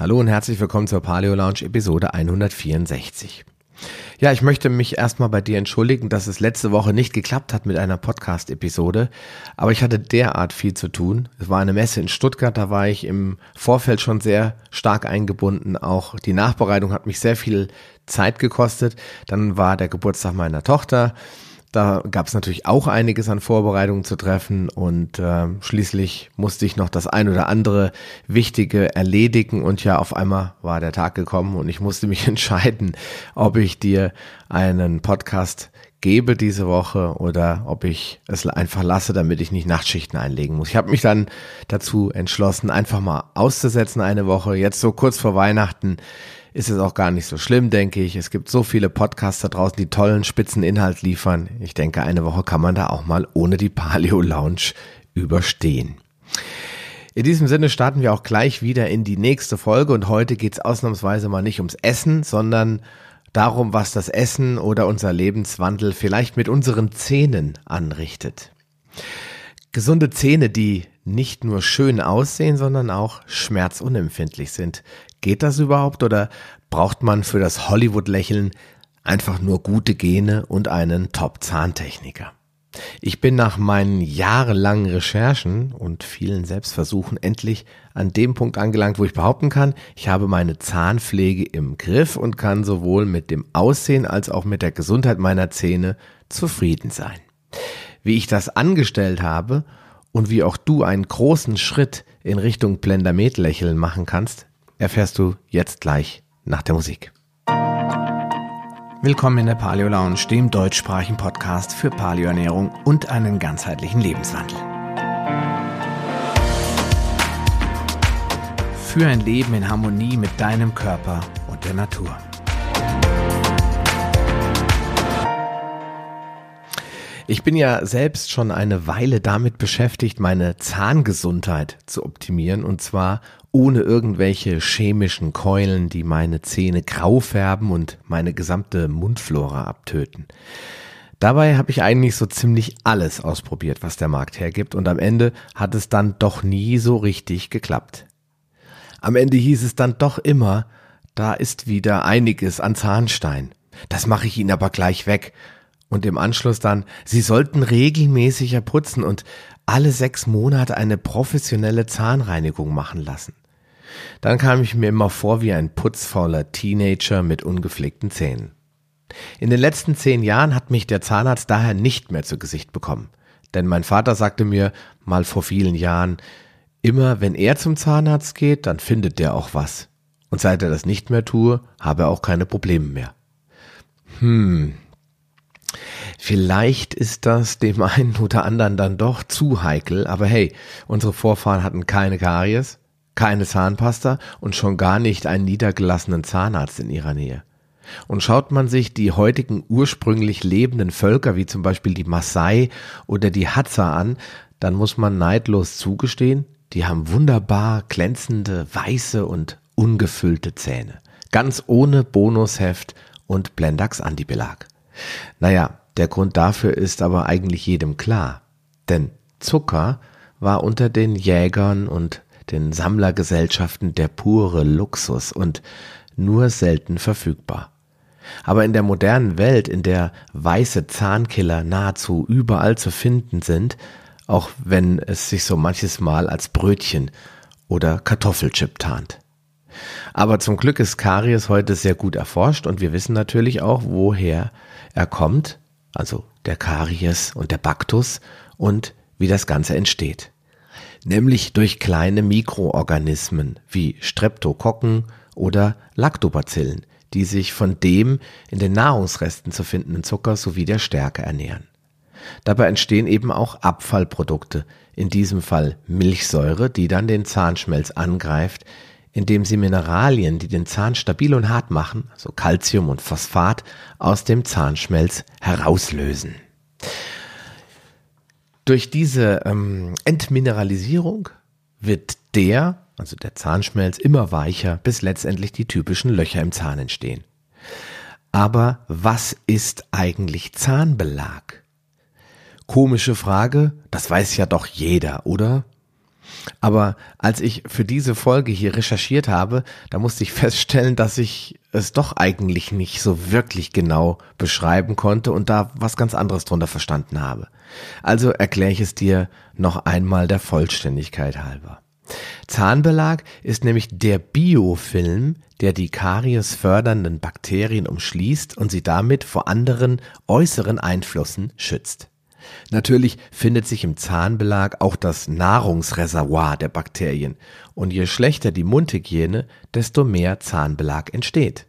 Hallo und herzlich willkommen zur Paleo Lounge Episode 164. Ja, ich möchte mich erstmal bei dir entschuldigen, dass es letzte Woche nicht geklappt hat mit einer Podcast-Episode, aber ich hatte derart viel zu tun. Es war eine Messe in Stuttgart, da war ich im Vorfeld schon sehr stark eingebunden. Auch die Nachbereitung hat mich sehr viel Zeit gekostet. Dann war der Geburtstag meiner Tochter. Da gab es natürlich auch einiges an Vorbereitungen zu treffen und äh, schließlich musste ich noch das ein oder andere Wichtige erledigen und ja, auf einmal war der Tag gekommen und ich musste mich entscheiden, ob ich dir einen Podcast gebe diese Woche oder ob ich es einfach lasse, damit ich nicht Nachtschichten einlegen muss. Ich habe mich dann dazu entschlossen, einfach mal auszusetzen eine Woche, jetzt so kurz vor Weihnachten ist es auch gar nicht so schlimm, denke ich. Es gibt so viele Podcaster draußen, die tollen Spitzeninhalt liefern. Ich denke, eine Woche kann man da auch mal ohne die Paleo Lounge überstehen. In diesem Sinne starten wir auch gleich wieder in die nächste Folge und heute geht es ausnahmsweise mal nicht ums Essen, sondern darum, was das Essen oder unser Lebenswandel vielleicht mit unseren Zähnen anrichtet. Gesunde Zähne, die nicht nur schön aussehen, sondern auch schmerzunempfindlich sind. Geht das überhaupt oder braucht man für das Hollywood-Lächeln einfach nur gute Gene und einen Top-Zahntechniker? Ich bin nach meinen jahrelangen Recherchen und vielen Selbstversuchen endlich an dem Punkt angelangt, wo ich behaupten kann, ich habe meine Zahnpflege im Griff und kann sowohl mit dem Aussehen als auch mit der Gesundheit meiner Zähne zufrieden sein. Wie ich das angestellt habe und wie auch du einen großen Schritt in Richtung Blendermet-Lächeln machen kannst, erfährst du jetzt gleich nach der Musik. Willkommen in der Paleo Lounge, dem deutschsprachigen Podcast für Paleoernährung und einen ganzheitlichen Lebenswandel. Für ein Leben in Harmonie mit deinem Körper und der Natur. Ich bin ja selbst schon eine Weile damit beschäftigt, meine Zahngesundheit zu optimieren und zwar ohne irgendwelche chemischen Keulen, die meine Zähne grau färben und meine gesamte Mundflora abtöten. Dabei habe ich eigentlich so ziemlich alles ausprobiert, was der Markt hergibt und am Ende hat es dann doch nie so richtig geklappt. Am Ende hieß es dann doch immer, da ist wieder einiges an Zahnstein. Das mache ich Ihnen aber gleich weg und im Anschluss dann, Sie sollten regelmäßiger putzen und alle sechs Monate eine professionelle Zahnreinigung machen lassen. Dann kam ich mir immer vor wie ein putzfauler Teenager mit ungepflegten Zähnen. In den letzten zehn Jahren hat mich der Zahnarzt daher nicht mehr zu Gesicht bekommen. Denn mein Vater sagte mir mal vor vielen Jahren, immer wenn er zum Zahnarzt geht, dann findet der auch was. Und seit er das nicht mehr tue, habe er auch keine Probleme mehr. Hm, Vielleicht ist das dem einen oder anderen dann doch zu heikel, aber hey, unsere Vorfahren hatten keine Karies, keine Zahnpasta und schon gar nicht einen niedergelassenen Zahnarzt in ihrer Nähe. Und schaut man sich die heutigen ursprünglich lebenden Völker wie zum Beispiel die Maasai oder die Hadza an, dann muss man neidlos zugestehen, die haben wunderbar glänzende, weiße und ungefüllte Zähne. Ganz ohne Bonusheft und Blendax Antibelag. Naja, der Grund dafür ist aber eigentlich jedem klar. Denn Zucker war unter den Jägern und den Sammlergesellschaften der pure Luxus und nur selten verfügbar. Aber in der modernen Welt, in der weiße Zahnkiller nahezu überall zu finden sind, auch wenn es sich so manches Mal als Brötchen oder Kartoffelchip tarnt. Aber zum Glück ist Karies heute sehr gut erforscht und wir wissen natürlich auch, woher er kommt also der Karies und der Baktus und wie das Ganze entsteht. Nämlich durch kleine Mikroorganismen wie Streptokokken oder Lactobacillen, die sich von dem in den Nahrungsresten zu findenden Zucker sowie der Stärke ernähren. Dabei entstehen eben auch Abfallprodukte, in diesem Fall Milchsäure, die dann den Zahnschmelz angreift, indem sie Mineralien, die den Zahn stabil und hart machen, also Calcium und Phosphat, aus dem Zahnschmelz herauslösen. Durch diese ähm, Entmineralisierung wird der, also der Zahnschmelz, immer weicher, bis letztendlich die typischen Löcher im Zahn entstehen. Aber was ist eigentlich Zahnbelag? Komische Frage, das weiß ja doch jeder, oder? Aber als ich für diese Folge hier recherchiert habe, da musste ich feststellen, dass ich es doch eigentlich nicht so wirklich genau beschreiben konnte und da was ganz anderes drunter verstanden habe. Also erkläre ich es dir noch einmal der Vollständigkeit halber. Zahnbelag ist nämlich der Biofilm, der die Karies fördernden Bakterien umschließt und sie damit vor anderen äußeren Einflüssen schützt. Natürlich findet sich im Zahnbelag auch das Nahrungsreservoir der Bakterien und je schlechter die Mundhygiene, desto mehr Zahnbelag entsteht.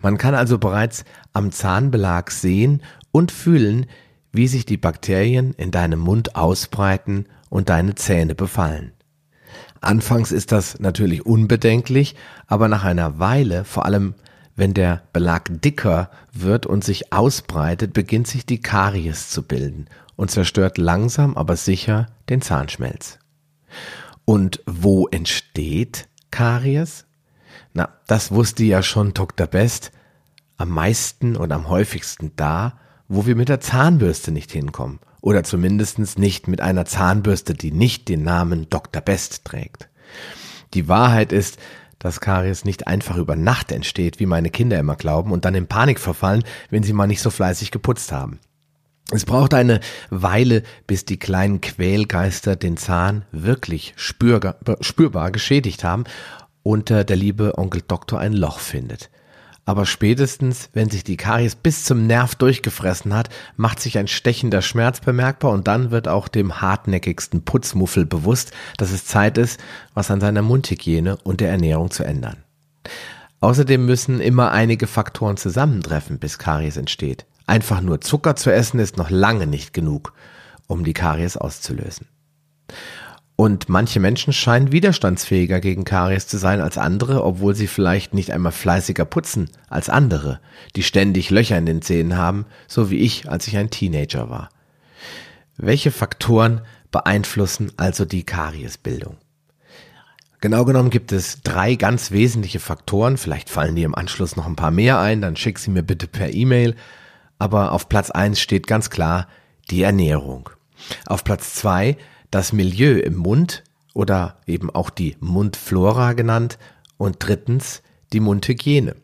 Man kann also bereits am Zahnbelag sehen und fühlen, wie sich die Bakterien in deinem Mund ausbreiten und deine Zähne befallen. Anfangs ist das natürlich unbedenklich, aber nach einer Weile, vor allem wenn der Belag dicker wird und sich ausbreitet, beginnt sich die Karies zu bilden und zerstört langsam aber sicher den Zahnschmelz. Und wo entsteht Karies? Na, das wusste ja schon Dr. Best. Am meisten und am häufigsten da, wo wir mit der Zahnbürste nicht hinkommen. Oder zumindest nicht mit einer Zahnbürste, die nicht den Namen Dr. Best trägt. Die Wahrheit ist, dass Karies nicht einfach über Nacht entsteht, wie meine Kinder immer glauben, und dann in Panik verfallen, wenn sie mal nicht so fleißig geputzt haben. Es braucht eine Weile, bis die kleinen Quälgeister den Zahn wirklich spürbar, geschädigt haben und äh, der liebe Onkel Doktor ein Loch findet. Aber spätestens, wenn sich die Karies bis zum Nerv durchgefressen hat, macht sich ein stechender Schmerz bemerkbar und dann wird auch dem hartnäckigsten Putzmuffel bewusst, dass es Zeit ist, was an seiner Mundhygiene und der Ernährung zu ändern. Außerdem müssen immer einige Faktoren zusammentreffen, bis Karies entsteht. Einfach nur Zucker zu essen ist noch lange nicht genug, um die Karies auszulösen. Und manche Menschen scheinen widerstandsfähiger gegen Karies zu sein als andere, obwohl sie vielleicht nicht einmal fleißiger putzen als andere, die ständig Löcher in den Zähnen haben, so wie ich, als ich ein Teenager war. Welche Faktoren beeinflussen also die Kariesbildung? Genau genommen gibt es drei ganz wesentliche Faktoren, vielleicht fallen dir im Anschluss noch ein paar mehr ein, dann schick sie mir bitte per E-Mail, aber auf Platz eins steht ganz klar die Ernährung. Auf Platz zwei das Milieu im Mund oder eben auch die Mundflora genannt und drittens die Mundhygiene.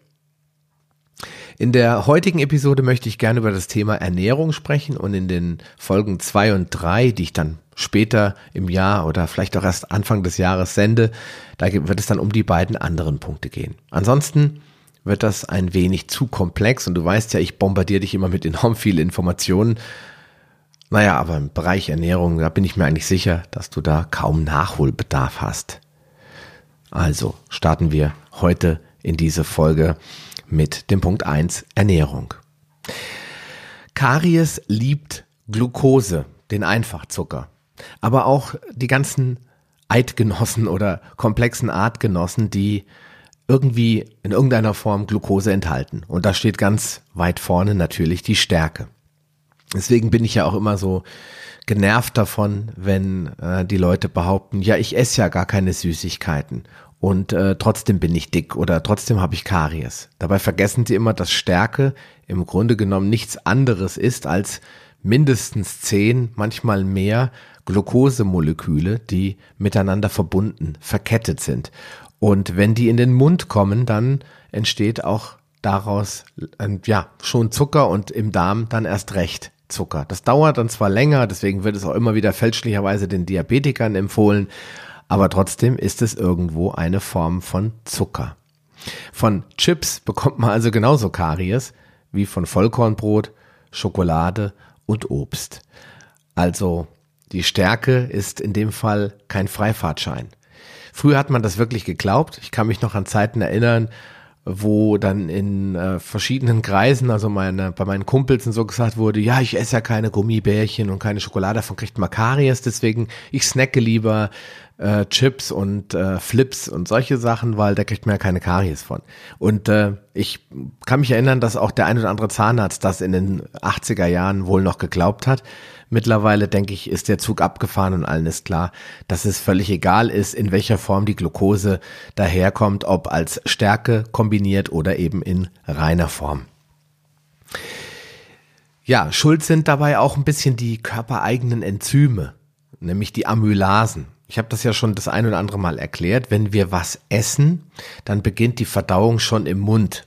In der heutigen Episode möchte ich gerne über das Thema Ernährung sprechen und in den Folgen zwei und drei, die ich dann später im Jahr oder vielleicht auch erst Anfang des Jahres sende, da wird es dann um die beiden anderen Punkte gehen. Ansonsten wird das ein wenig zu komplex und du weißt ja, ich bombardiere dich immer mit enorm vielen Informationen. Naja, aber im Bereich Ernährung, da bin ich mir eigentlich sicher, dass du da kaum Nachholbedarf hast. Also starten wir heute in diese Folge mit dem Punkt 1 Ernährung. Karies liebt Glucose, den Einfachzucker, aber auch die ganzen Eidgenossen oder komplexen Artgenossen, die irgendwie in irgendeiner Form Glucose enthalten. Und da steht ganz weit vorne natürlich die Stärke. Deswegen bin ich ja auch immer so genervt davon, wenn äh, die Leute behaupten, ja, ich esse ja gar keine Süßigkeiten und äh, trotzdem bin ich dick oder trotzdem habe ich Karies. Dabei vergessen sie immer, dass Stärke im Grunde genommen nichts anderes ist als mindestens zehn, manchmal mehr Glukosemoleküle, die miteinander verbunden, verkettet sind. Und wenn die in den Mund kommen, dann entsteht auch daraus äh, ja schon Zucker und im Darm dann erst recht Zucker. Das dauert dann zwar länger, deswegen wird es auch immer wieder fälschlicherweise den Diabetikern empfohlen, aber trotzdem ist es irgendwo eine Form von Zucker. Von Chips bekommt man also genauso Karies wie von Vollkornbrot, Schokolade und Obst. Also die Stärke ist in dem Fall kein Freifahrtschein. Früher hat man das wirklich geglaubt. Ich kann mich noch an Zeiten erinnern, wo dann in äh, verschiedenen Kreisen, also meine, bei meinen Kumpels und so gesagt wurde, ja, ich esse ja keine Gummibärchen und keine Schokolade, davon kriegt man Karies, deswegen ich snacke lieber äh, Chips und äh, Flips und solche Sachen, weil da kriegt man ja keine Karies von. Und äh, ich kann mich erinnern, dass auch der ein oder andere Zahnarzt das in den 80er Jahren wohl noch geglaubt hat. Mittlerweile, denke ich, ist der Zug abgefahren und allen ist klar, dass es völlig egal ist, in welcher Form die Glucose daherkommt, ob als Stärke kombiniert oder eben in reiner Form. Ja, schuld sind dabei auch ein bisschen die körpereigenen Enzyme, nämlich die Amylasen. ich habe das ja schon das ein oder andere Mal erklärt, wenn wir was essen, dann beginnt die Verdauung schon im Mund.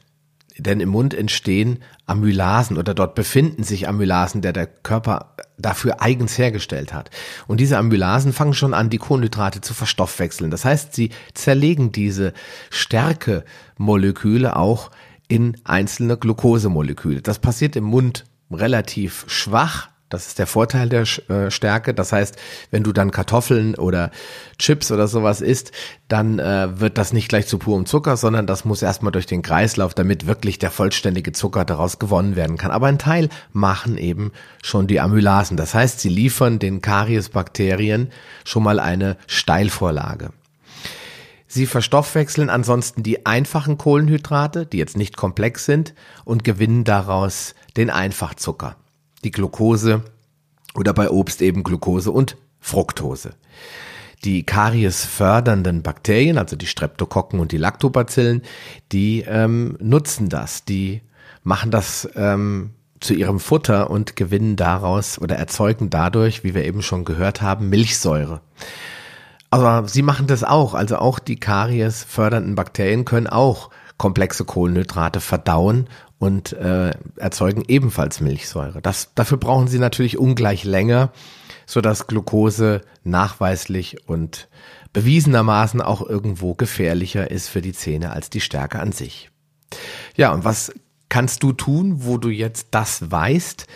Denn im Mund entstehen Amylasen oder dort befinden sich Amylasen, der der Körper dafür eigens hergestellt hat. Und diese Amylasen fangen schon an, die Kohlenhydrate zu verstoffwechseln. Das heißt, sie zerlegen diese Stärkemoleküle auch in einzelne Glukosemoleküle. Das passiert im Mund relativ schwach, das ist der Vorteil der äh, Stärke. Das heißt, wenn du dann Kartoffeln oder Chips oder sowas isst, dann äh, wird das nicht gleich zu purem Zucker, sondern das muss erstmal durch den Kreislauf, damit wirklich der vollständige Zucker daraus gewonnen werden kann. Aber ein Teil machen eben schon die Amylasen. Das heißt, sie liefern den Kariesbakterien schon mal eine Steilvorlage. Sie verstoffwechseln ansonsten die einfachen Kohlenhydrate, die jetzt nicht komplex sind, und gewinnen daraus den Einfachzucker die Glucose oder bei Obst eben Glucose und Fructose. Die Karies fördernden Bakterien, also die Streptokokken und die Lactobacillen, die ähm, nutzen das, die machen das ähm, zu ihrem Futter und gewinnen daraus oder erzeugen dadurch, wie wir eben schon gehört haben, Milchsäure. Aber sie machen das auch, also auch die Karies fördernden Bakterien können auch komplexe Kohlenhydrate verdauen und äh, erzeugen ebenfalls Milchsäure. Das, dafür brauchen sie natürlich ungleich länger, so dass Glucose nachweislich und bewiesenermaßen auch irgendwo gefährlicher ist für die Zähne als die Stärke an sich. Ja, und was kannst du tun, wo du jetzt das weißt?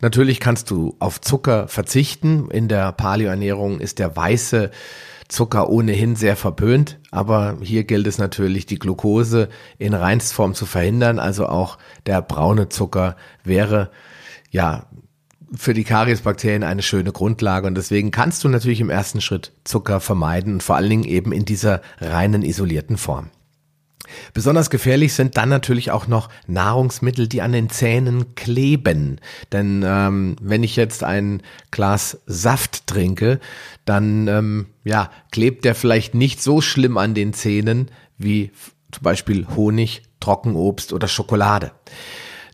Natürlich kannst du auf Zucker verzichten. In der Paleoernährung ist der weiße Zucker ohnehin sehr verpönt, aber hier gilt es natürlich, die Glucose in Reinstform zu verhindern. Also auch der braune Zucker wäre ja für die Kariesbakterien eine schöne Grundlage und deswegen kannst du natürlich im ersten Schritt Zucker vermeiden und vor allen Dingen eben in dieser reinen isolierten Form. Besonders gefährlich sind dann natürlich auch noch Nahrungsmittel, die an den Zähnen kleben. Denn ähm, wenn ich jetzt ein Glas Saft trinke, dann ähm, ja, klebt der vielleicht nicht so schlimm an den Zähnen wie zum Beispiel Honig, Trockenobst oder Schokolade.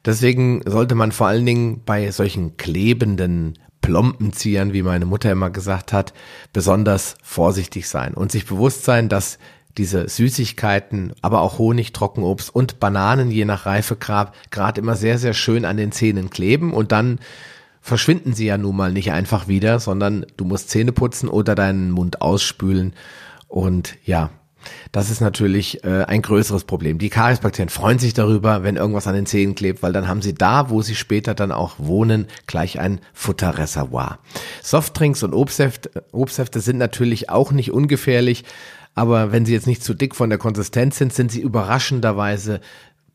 Deswegen sollte man vor allen Dingen bei solchen klebenden Plompenziehern, wie meine Mutter immer gesagt hat, besonders vorsichtig sein und sich bewusst sein, dass diese Süßigkeiten, aber auch Honig, Trockenobst und Bananen je nach Reifegrad gerade immer sehr, sehr schön an den Zähnen kleben und dann verschwinden sie ja nun mal nicht einfach wieder, sondern du musst Zähne putzen oder deinen Mund ausspülen und ja, das ist natürlich äh, ein größeres Problem. Die Kariesbakterien freuen sich darüber, wenn irgendwas an den Zähnen klebt, weil dann haben sie da, wo sie später dann auch wohnen, gleich ein Futterreservoir. Softdrinks und Obstsäfte, Obstsäfte sind natürlich auch nicht ungefährlich, aber wenn sie jetzt nicht zu dick von der Konsistenz sind, sind sie überraschenderweise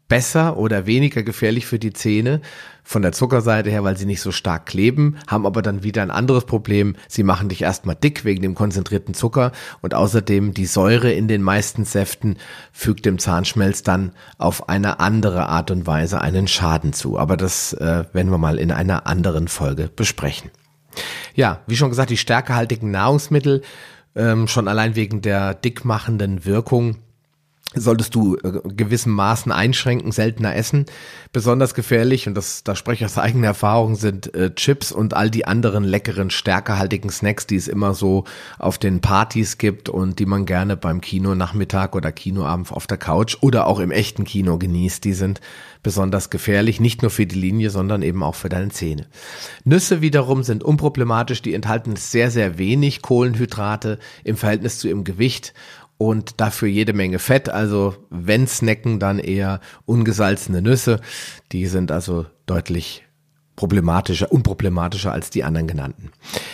besser oder weniger gefährlich für die Zähne von der Zuckerseite her, weil sie nicht so stark kleben, haben aber dann wieder ein anderes Problem. Sie machen dich erstmal dick wegen dem konzentrierten Zucker und außerdem die Säure in den meisten Säften fügt dem Zahnschmelz dann auf eine andere Art und Weise einen Schaden zu. Aber das äh, werden wir mal in einer anderen Folge besprechen. Ja, wie schon gesagt, die stärkehaltigen Nahrungsmittel ähm, schon allein wegen der dickmachenden Wirkung solltest du äh, gewissen Maßen einschränken, seltener essen. Besonders gefährlich, und das, da spreche ich aus eigener Erfahrung, sind äh, Chips und all die anderen leckeren, stärkerhaltigen Snacks, die es immer so auf den Partys gibt und die man gerne beim Kinonachmittag oder Kinoabend auf der Couch oder auch im echten Kino genießt. Die sind besonders gefährlich, nicht nur für die Linie, sondern eben auch für deine Zähne. Nüsse wiederum sind unproblematisch, die enthalten sehr, sehr wenig Kohlenhydrate im Verhältnis zu ihrem Gewicht und dafür jede Menge Fett. Also wenn snacken, dann eher ungesalzene Nüsse. Die sind also deutlich problematischer, unproblematischer als die anderen genannten.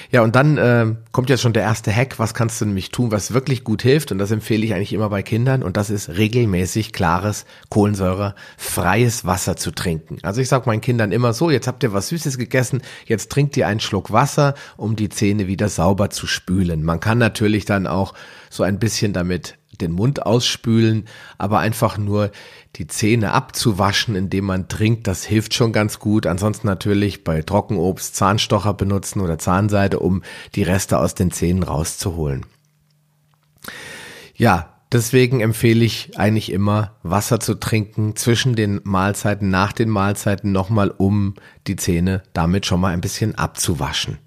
Ja, und dann äh, kommt jetzt schon der erste Hack. Was kannst du nämlich tun, was wirklich gut hilft? Und das empfehle ich eigentlich immer bei Kindern. Und das ist regelmäßig klares, kohlensäurefreies Wasser zu trinken. Also ich sage meinen Kindern immer so, jetzt habt ihr was Süßes gegessen, jetzt trinkt ihr einen Schluck Wasser, um die Zähne wieder sauber zu spülen. Man kann natürlich dann auch so ein bisschen damit den Mund ausspülen, aber einfach nur die Zähne abzuwaschen, indem man trinkt, das hilft schon ganz gut. Ansonsten natürlich bei Trockenobst Zahnstocher benutzen oder Zahnseide, um die Reste aus den Zähnen rauszuholen. Ja, Deswegen empfehle ich eigentlich immer, Wasser zu trinken zwischen den Mahlzeiten, nach den Mahlzeiten nochmal, um die Zähne damit schon mal ein bisschen abzuwaschen.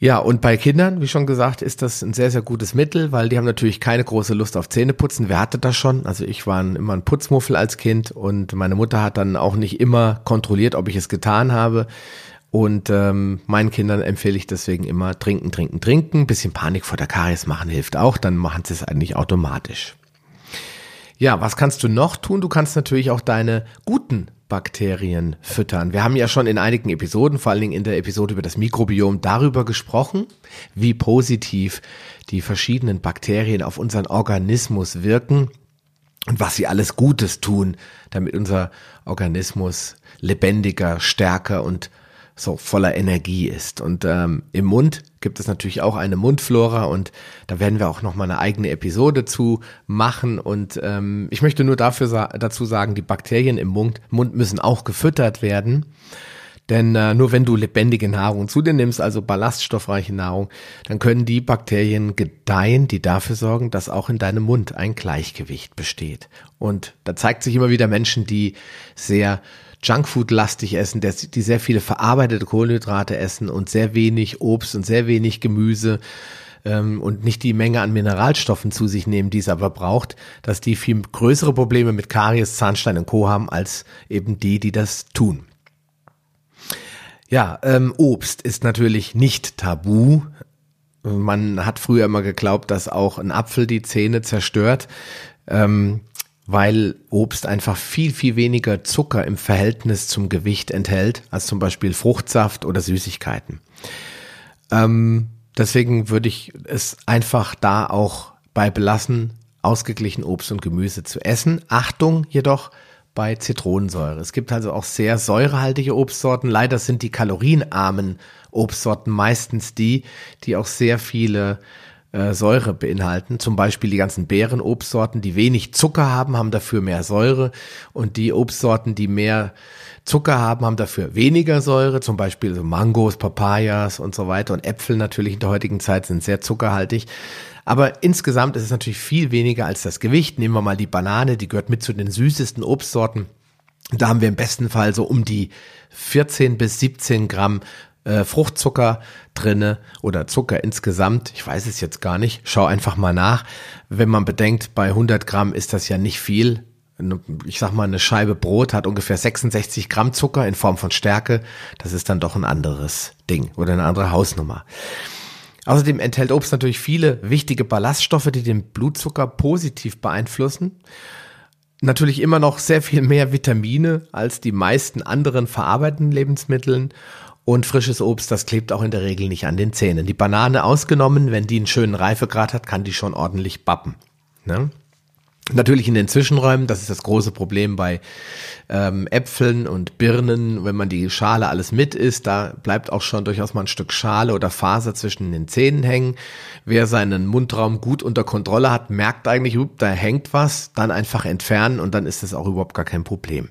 Ja, und bei Kindern, wie schon gesagt, ist das ein sehr, sehr gutes Mittel, weil die haben natürlich keine große Lust auf Zähneputzen. Wer hatte das schon? Also ich war immer ein Putzmuffel als Kind und meine Mutter hat dann auch nicht immer kontrolliert, ob ich es getan habe. Und ähm, meinen Kindern empfehle ich deswegen immer trinken, trinken, trinken. bisschen Panik vor der Karies machen hilft auch, dann machen sie es eigentlich automatisch. Ja, was kannst du noch tun? Du kannst natürlich auch deine guten Bakterien füttern. Wir haben ja schon in einigen Episoden, vor allen Dingen in der Episode über das Mikrobiom, darüber gesprochen, wie positiv die verschiedenen Bakterien auf unseren Organismus wirken und was sie alles Gutes tun, damit unser Organismus lebendiger, stärker und so voller Energie ist. Und ähm, im Mund gibt es natürlich auch eine Mundflora und da werden wir auch noch mal eine eigene Episode zu machen. Und ähm, ich möchte nur dafür dazu sagen, die Bakterien im Mund, Mund müssen auch gefüttert werden. Denn äh, nur wenn du lebendige Nahrung zu dir nimmst, also ballaststoffreiche Nahrung, dann können die Bakterien gedeihen, die dafür sorgen, dass auch in deinem Mund ein Gleichgewicht besteht. Und da zeigt sich immer wieder Menschen, die sehr Junkfood-lastig essen, die sehr viele verarbeitete Kohlenhydrate essen und sehr wenig Obst und sehr wenig Gemüse ähm, und nicht die Menge an Mineralstoffen zu sich nehmen, die es aber braucht, dass die viel größere Probleme mit Karies, Zahnstein und Co. haben, als eben die, die das tun. Ja, ähm, Obst ist natürlich nicht tabu. Man hat früher immer geglaubt, dass auch ein Apfel die Zähne zerstört. Ähm, weil Obst einfach viel, viel weniger Zucker im Verhältnis zum Gewicht enthält, als zum Beispiel Fruchtsaft oder Süßigkeiten. Ähm, deswegen würde ich es einfach da auch bei belassen, ausgeglichen Obst und Gemüse zu essen. Achtung jedoch bei Zitronensäure. Es gibt also auch sehr säurehaltige Obstsorten. Leider sind die kalorienarmen Obstsorten meistens die, die auch sehr viele äh, Säure beinhalten. Zum Beispiel die ganzen Beerenobstsorten, die wenig Zucker haben, haben dafür mehr Säure. Und die Obstsorten, die mehr Zucker haben, haben dafür weniger Säure. Zum Beispiel so Mangos, Papayas und so weiter. Und Äpfel natürlich in der heutigen Zeit sind sehr zuckerhaltig. Aber insgesamt ist es natürlich viel weniger als das Gewicht. Nehmen wir mal die Banane, die gehört mit zu den süßesten Obstsorten. Da haben wir im besten Fall so um die 14 bis 17 Gramm äh, Fruchtzucker drinne oder Zucker insgesamt. Ich weiß es jetzt gar nicht. Schau einfach mal nach. Wenn man bedenkt, bei 100 Gramm ist das ja nicht viel. Ich sag mal, eine Scheibe Brot hat ungefähr 66 Gramm Zucker in Form von Stärke. Das ist dann doch ein anderes Ding oder eine andere Hausnummer. Außerdem enthält Obst natürlich viele wichtige Ballaststoffe, die den Blutzucker positiv beeinflussen. Natürlich immer noch sehr viel mehr Vitamine als die meisten anderen verarbeiteten Lebensmitteln und frisches Obst, das klebt auch in der Regel nicht an den Zähnen. Die Banane ausgenommen, wenn die einen schönen Reifegrad hat, kann die schon ordentlich bappen. Ne? Natürlich in den Zwischenräumen, das ist das große Problem bei ähm, Äpfeln und Birnen, wenn man die Schale alles mit isst, da bleibt auch schon durchaus mal ein Stück Schale oder Faser zwischen den Zähnen hängen. Wer seinen Mundraum gut unter Kontrolle hat, merkt eigentlich, up, da hängt was, dann einfach entfernen und dann ist es auch überhaupt gar kein Problem.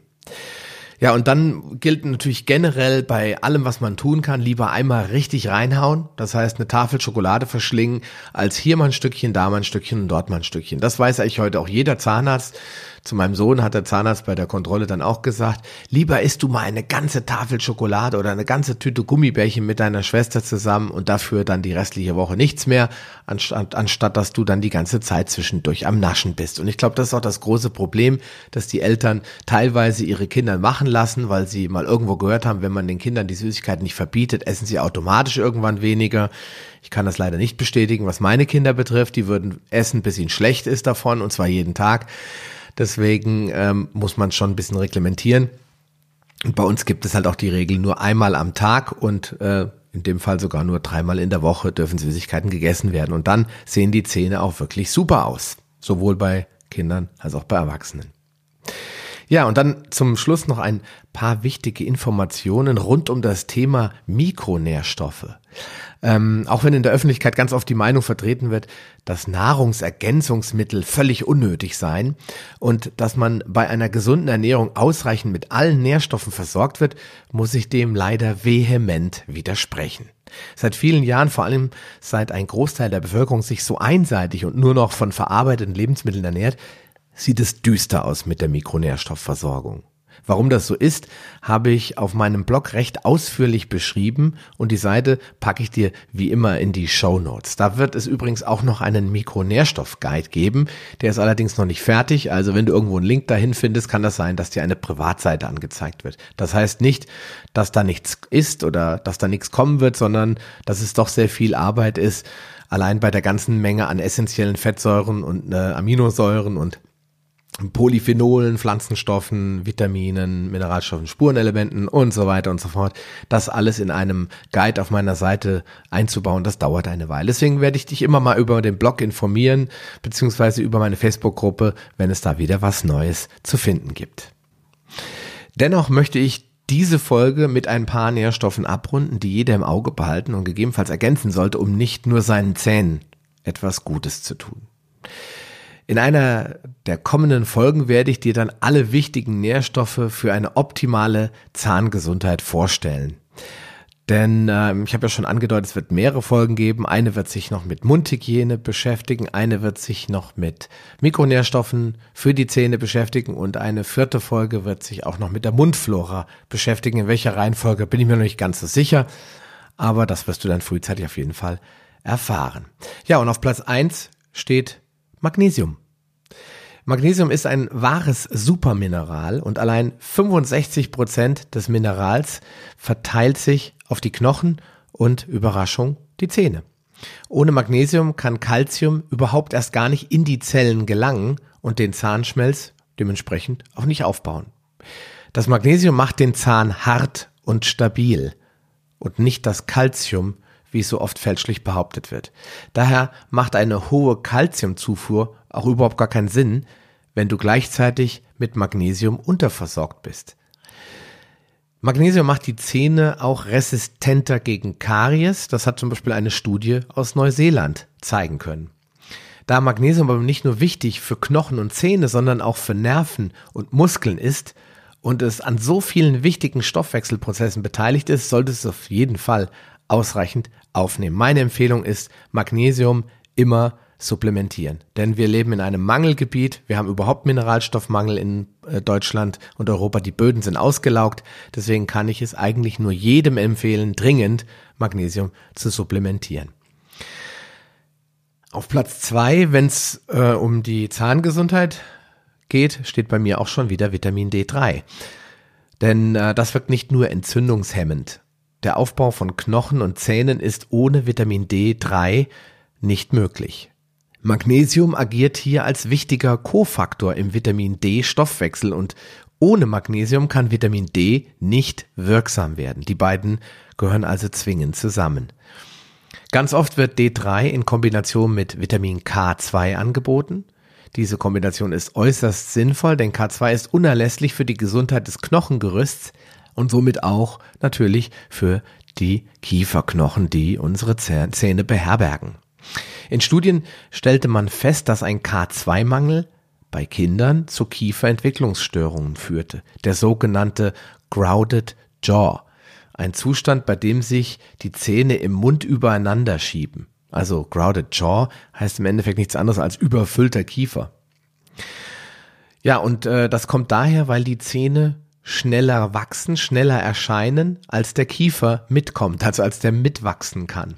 Ja, und dann gilt natürlich generell bei allem, was man tun kann, lieber einmal richtig reinhauen. Das heißt, eine Tafel Schokolade verschlingen, als hier mal ein Stückchen, da mal ein Stückchen und dort mal ein Stückchen. Das weiß eigentlich heute auch jeder Zahnarzt. Zu meinem Sohn hat der Zahnarzt bei der Kontrolle dann auch gesagt, lieber isst du mal eine ganze Tafel Schokolade oder eine ganze Tüte Gummibärchen mit deiner Schwester zusammen und dafür dann die restliche Woche nichts mehr, anstatt, anstatt dass du dann die ganze Zeit zwischendurch am Naschen bist. Und ich glaube, das ist auch das große Problem, dass die Eltern teilweise ihre Kinder machen lassen, weil sie mal irgendwo gehört haben, wenn man den Kindern die Süßigkeiten nicht verbietet, essen sie automatisch irgendwann weniger. Ich kann das leider nicht bestätigen, was meine Kinder betrifft. Die würden essen, bis ihnen schlecht ist davon, und zwar jeden Tag. Deswegen ähm, muss man schon ein bisschen reglementieren. Und bei uns gibt es halt auch die Regel, nur einmal am Tag und äh, in dem Fall sogar nur dreimal in der Woche dürfen Süßigkeiten gegessen werden. Und dann sehen die Zähne auch wirklich super aus. Sowohl bei Kindern als auch bei Erwachsenen. Ja, und dann zum Schluss noch ein paar wichtige Informationen rund um das Thema Mikronährstoffe. Ähm, auch wenn in der Öffentlichkeit ganz oft die Meinung vertreten wird, dass Nahrungsergänzungsmittel völlig unnötig seien und dass man bei einer gesunden Ernährung ausreichend mit allen Nährstoffen versorgt wird, muss ich dem leider vehement widersprechen. Seit vielen Jahren, vor allem seit ein Großteil der Bevölkerung sich so einseitig und nur noch von verarbeiteten Lebensmitteln ernährt, sieht es düster aus mit der Mikronährstoffversorgung. Warum das so ist, habe ich auf meinem Blog recht ausführlich beschrieben und die Seite packe ich dir wie immer in die Show Notes. Da wird es übrigens auch noch einen Mikronährstoff-Guide geben. Der ist allerdings noch nicht fertig. Also wenn du irgendwo einen Link dahin findest, kann das sein, dass dir eine Privatseite angezeigt wird. Das heißt nicht, dass da nichts ist oder dass da nichts kommen wird, sondern dass es doch sehr viel Arbeit ist, allein bei der ganzen Menge an essentiellen Fettsäuren und äh, Aminosäuren und Polyphenolen, Pflanzenstoffen, Vitaminen, Mineralstoffen, Spurenelementen und so weiter und so fort. Das alles in einem Guide auf meiner Seite einzubauen, das dauert eine Weile. Deswegen werde ich dich immer mal über den Blog informieren, beziehungsweise über meine Facebook-Gruppe, wenn es da wieder was Neues zu finden gibt. Dennoch möchte ich diese Folge mit ein paar Nährstoffen abrunden, die jeder im Auge behalten und gegebenenfalls ergänzen sollte, um nicht nur seinen Zähnen etwas Gutes zu tun. In einer der kommenden Folgen werde ich dir dann alle wichtigen Nährstoffe für eine optimale Zahngesundheit vorstellen. Denn äh, ich habe ja schon angedeutet, es wird mehrere Folgen geben. Eine wird sich noch mit Mundhygiene beschäftigen, eine wird sich noch mit Mikronährstoffen für die Zähne beschäftigen und eine vierte Folge wird sich auch noch mit der Mundflora beschäftigen. In welcher Reihenfolge bin ich mir noch nicht ganz so sicher, aber das wirst du dann frühzeitig auf jeden Fall erfahren. Ja, und auf Platz eins steht Magnesium. Magnesium ist ein wahres Supermineral und allein 65 Prozent des Minerals verteilt sich auf die Knochen und Überraschung die Zähne. Ohne Magnesium kann Calcium überhaupt erst gar nicht in die Zellen gelangen und den Zahnschmelz dementsprechend auch nicht aufbauen. Das Magnesium macht den Zahn hart und stabil und nicht das Calcium, wie es so oft fälschlich behauptet wird. Daher macht eine hohe Calciumzufuhr auch überhaupt gar keinen Sinn, wenn du gleichzeitig mit Magnesium unterversorgt bist. Magnesium macht die Zähne auch resistenter gegen Karies. Das hat zum Beispiel eine Studie aus Neuseeland zeigen können. Da Magnesium aber nicht nur wichtig für Knochen und Zähne, sondern auch für Nerven und Muskeln ist und es an so vielen wichtigen Stoffwechselprozessen beteiligt ist, sollte es auf jeden Fall ausreichend aufnehmen. Meine Empfehlung ist Magnesium immer supplementieren. Denn wir leben in einem Mangelgebiet. Wir haben überhaupt Mineralstoffmangel in äh, Deutschland und Europa. Die Böden sind ausgelaugt. Deswegen kann ich es eigentlich nur jedem empfehlen, dringend Magnesium zu supplementieren. Auf Platz zwei, wenn es äh, um die Zahngesundheit geht, steht bei mir auch schon wieder Vitamin D3. Denn äh, das wirkt nicht nur entzündungshemmend. Der Aufbau von Knochen und Zähnen ist ohne Vitamin D3 nicht möglich. Magnesium agiert hier als wichtiger Kofaktor im Vitamin D-Stoffwechsel und ohne Magnesium kann Vitamin D nicht wirksam werden. Die beiden gehören also zwingend zusammen. Ganz oft wird D3 in Kombination mit Vitamin K2 angeboten. Diese Kombination ist äußerst sinnvoll, denn K2 ist unerlässlich für die Gesundheit des Knochengerüsts und somit auch natürlich für die Kieferknochen, die unsere Zähne beherbergen. In Studien stellte man fest, dass ein K2-Mangel bei Kindern zu Kieferentwicklungsstörungen führte, der sogenannte Crowded Jaw, ein Zustand, bei dem sich die Zähne im Mund übereinander schieben. Also Crowded Jaw heißt im Endeffekt nichts anderes als überfüllter Kiefer. Ja, und äh, das kommt daher, weil die Zähne schneller wachsen, schneller erscheinen, als der Kiefer mitkommt, also als der mitwachsen kann.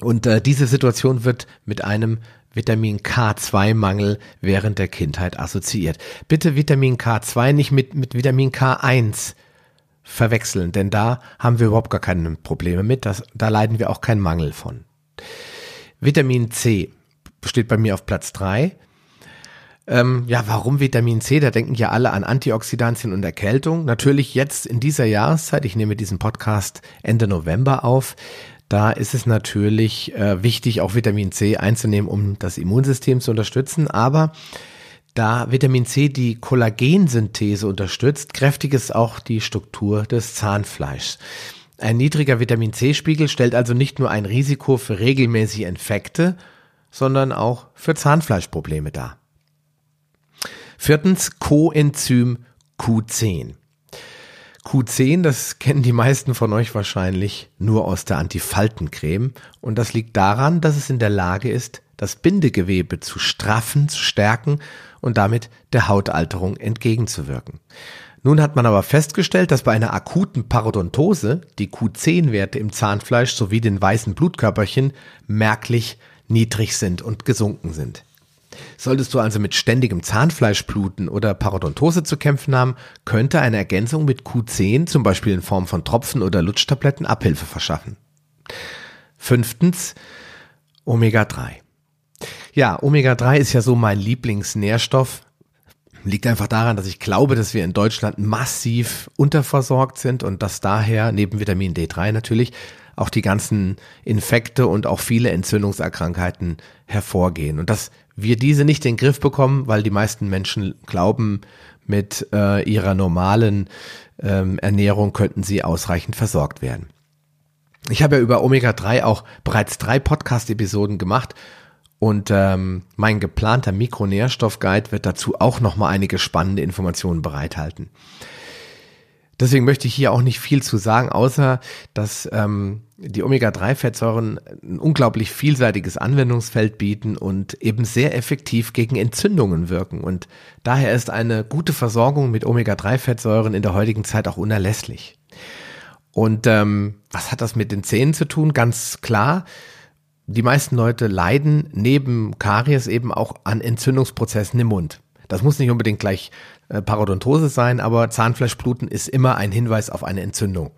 Und äh, diese Situation wird mit einem Vitamin K2-Mangel während der Kindheit assoziiert. Bitte Vitamin K2 nicht mit, mit Vitamin K1 verwechseln, denn da haben wir überhaupt gar keine Probleme mit. Das, da leiden wir auch keinen Mangel von. Vitamin C steht bei mir auf Platz 3. Ähm, ja, warum Vitamin C? Da denken ja alle an Antioxidantien und Erkältung. Natürlich jetzt in dieser Jahreszeit, ich nehme diesen Podcast Ende November auf, da ist es natürlich äh, wichtig, auch Vitamin C einzunehmen, um das Immunsystem zu unterstützen. Aber da Vitamin C die Kollagensynthese unterstützt, kräftigt es auch die Struktur des Zahnfleischs. Ein niedriger Vitamin C-Spiegel stellt also nicht nur ein Risiko für regelmäßige Infekte, sondern auch für Zahnfleischprobleme dar. Viertens Coenzym Q10. Q10, das kennen die meisten von euch wahrscheinlich nur aus der Antifaltencreme und das liegt daran, dass es in der Lage ist, das Bindegewebe zu straffen, zu stärken und damit der Hautalterung entgegenzuwirken. Nun hat man aber festgestellt, dass bei einer akuten Parodontose die Q10-Werte im Zahnfleisch sowie den weißen Blutkörperchen merklich niedrig sind und gesunken sind. Solltest du also mit ständigem Zahnfleischbluten oder Parodontose zu kämpfen haben, könnte eine Ergänzung mit Q10, zum Beispiel in Form von Tropfen oder Lutschtabletten, Abhilfe verschaffen. Fünftens, Omega-3. Ja, Omega-3 ist ja so mein Lieblingsnährstoff, Liegt einfach daran, dass ich glaube, dass wir in Deutschland massiv unterversorgt sind und dass daher neben Vitamin D3 natürlich auch die ganzen Infekte und auch viele Entzündungserkrankheiten hervorgehen und dass wir diese nicht in den Griff bekommen, weil die meisten Menschen glauben, mit äh, ihrer normalen ähm, Ernährung könnten sie ausreichend versorgt werden. Ich habe ja über Omega-3 auch bereits drei Podcast-Episoden gemacht und ähm, mein geplanter Mikronährstoffguide wird dazu auch nochmal einige spannende Informationen bereithalten. Deswegen möchte ich hier auch nicht viel zu sagen, außer dass ähm, die Omega-3-Fettsäuren ein unglaublich vielseitiges Anwendungsfeld bieten und eben sehr effektiv gegen Entzündungen wirken. Und daher ist eine gute Versorgung mit Omega-3-Fettsäuren in der heutigen Zeit auch unerlässlich. Und ähm, was hat das mit den Zähnen zu tun? Ganz klar, die meisten Leute leiden neben Karies eben auch an Entzündungsprozessen im Mund. Das muss nicht unbedingt gleich äh, Parodontose sein, aber Zahnfleischbluten ist immer ein Hinweis auf eine Entzündung.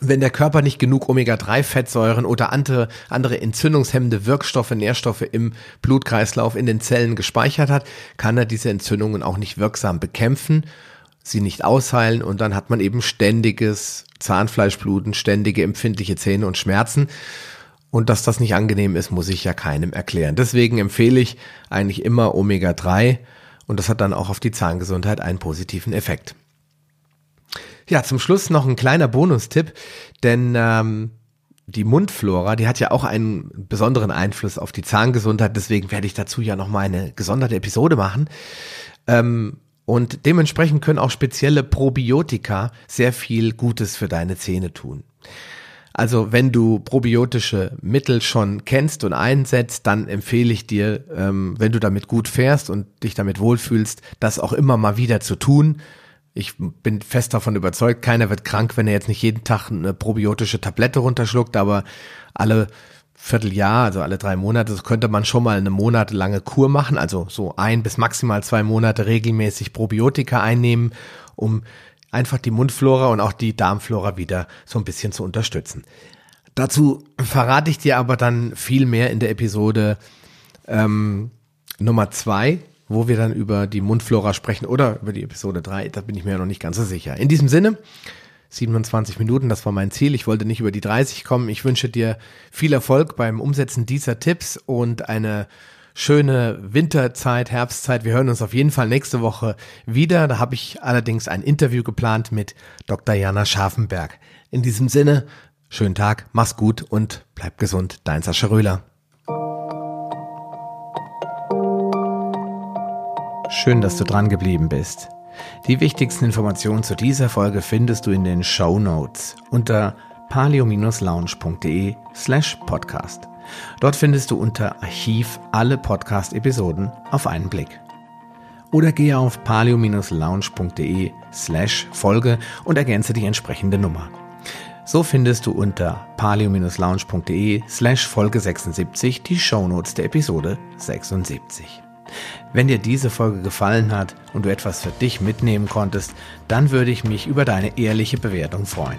Wenn der Körper nicht genug Omega-3-Fettsäuren oder andere, andere entzündungshemmende Wirkstoffe, Nährstoffe im Blutkreislauf in den Zellen gespeichert hat, kann er diese Entzündungen auch nicht wirksam bekämpfen, sie nicht ausheilen und dann hat man eben ständiges Zahnfleischbluten, ständige empfindliche Zähne und Schmerzen. Und dass das nicht angenehm ist, muss ich ja keinem erklären. Deswegen empfehle ich eigentlich immer Omega-3 und das hat dann auch auf die Zahngesundheit einen positiven Effekt. Ja, zum Schluss noch ein kleiner Bonustipp, denn ähm, die Mundflora, die hat ja auch einen besonderen Einfluss auf die Zahngesundheit. Deswegen werde ich dazu ja nochmal eine gesonderte Episode machen. Ähm, und dementsprechend können auch spezielle Probiotika sehr viel Gutes für deine Zähne tun. Also wenn du probiotische Mittel schon kennst und einsetzt, dann empfehle ich dir, ähm, wenn du damit gut fährst und dich damit wohlfühlst, das auch immer mal wieder zu tun. Ich bin fest davon überzeugt, keiner wird krank, wenn er jetzt nicht jeden Tag eine probiotische Tablette runterschluckt, aber alle Vierteljahr, also alle drei Monate, das könnte man schon mal eine monatelange Kur machen, also so ein bis maximal zwei Monate regelmäßig Probiotika einnehmen, um einfach die Mundflora und auch die Darmflora wieder so ein bisschen zu unterstützen. Dazu verrate ich dir aber dann viel mehr in der Episode ähm, Nummer zwei, wo wir dann über die Mundflora sprechen oder über die Episode drei. Da bin ich mir noch nicht ganz so sicher. In diesem Sinne, 27 Minuten, das war mein Ziel. Ich wollte nicht über die 30 kommen. Ich wünsche dir viel Erfolg beim Umsetzen dieser Tipps und eine schöne Winterzeit, Herbstzeit. Wir hören uns auf jeden Fall nächste Woche wieder. Da habe ich allerdings ein Interview geplant mit Dr. Jana Scharfenberg. In diesem Sinne, schönen Tag, mach's gut und bleib gesund. Dein Sascha Röhler. Schön, dass du dran geblieben bist. Die wichtigsten Informationen zu dieser Folge findest du in den Show Notes unter palio-lounge.de slash podcast. Dort findest du unter Archiv alle Podcast-Episoden auf einen Blick. Oder gehe auf palio-lounge.de slash Folge und ergänze die entsprechende Nummer. So findest du unter palio-lounge.de slash Folge 76 die Shownotes der Episode 76. Wenn dir diese Folge gefallen hat und du etwas für dich mitnehmen konntest, dann würde ich mich über deine ehrliche Bewertung freuen.